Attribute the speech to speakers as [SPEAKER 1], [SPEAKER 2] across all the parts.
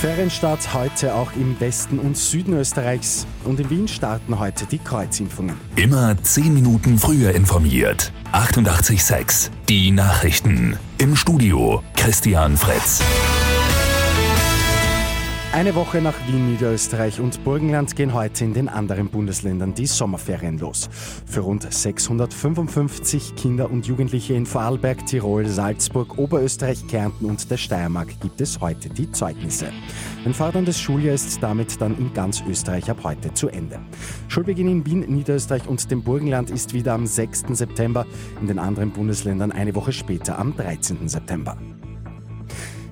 [SPEAKER 1] Ferienstart heute auch im Westen und Süden Österreichs. Und in Wien starten heute die Kreuzimpfungen.
[SPEAKER 2] Immer 10 Minuten früher informiert. 88.6 Die Nachrichten. Im Studio Christian Fretz.
[SPEAKER 1] Eine Woche nach Wien, Niederösterreich und Burgenland gehen heute in den anderen Bundesländern die Sommerferien los. Für rund 655 Kinder und Jugendliche in Vorarlberg, Tirol, Salzburg, Oberösterreich, Kärnten und der Steiermark gibt es heute die Zeugnisse. Ein forderndes Schuljahr ist damit dann in ganz Österreich ab heute zu Ende. Schulbeginn in Wien, Niederösterreich und dem Burgenland ist wieder am 6. September, in den anderen Bundesländern eine Woche später am 13. September.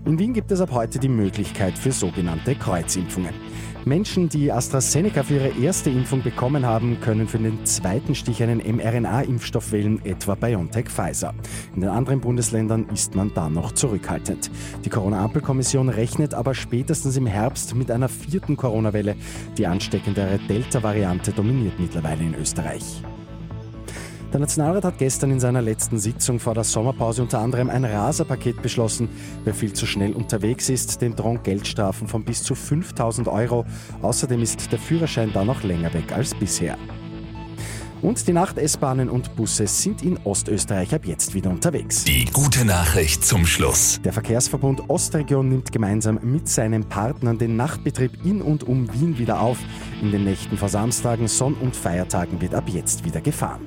[SPEAKER 1] In Wien gibt es ab heute die Möglichkeit für sogenannte Kreuzimpfungen. Menschen, die AstraZeneca für ihre erste Impfung bekommen haben, können für den zweiten Stich einen mRNA-Impfstoff wählen, etwa BioNTech Pfizer. In den anderen Bundesländern ist man da noch zurückhaltend. Die Corona-Ampelkommission rechnet aber spätestens im Herbst mit einer vierten Corona-Welle. Die ansteckendere Delta-Variante dominiert mittlerweile in Österreich. Der Nationalrat hat gestern in seiner letzten Sitzung vor der Sommerpause unter anderem ein Raserpaket beschlossen. Wer viel zu schnell unterwegs ist, dem drohen Geldstrafen von bis zu 5000 Euro. Außerdem ist der Führerschein da noch länger weg als bisher. Und die Nacht-S-Bahnen und Busse sind in Ostösterreich ab jetzt wieder unterwegs.
[SPEAKER 2] Die gute Nachricht zum Schluss.
[SPEAKER 1] Der Verkehrsverbund Ostregion nimmt gemeinsam mit seinen Partnern den Nachtbetrieb in und um Wien wieder auf. In den Nächten vor Samstagen, Sonn- und Feiertagen wird ab jetzt wieder gefahren.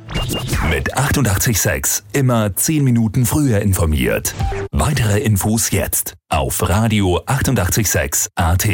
[SPEAKER 2] Mit 886 immer 10 Minuten früher informiert. Weitere Infos jetzt auf Radio 886 AT.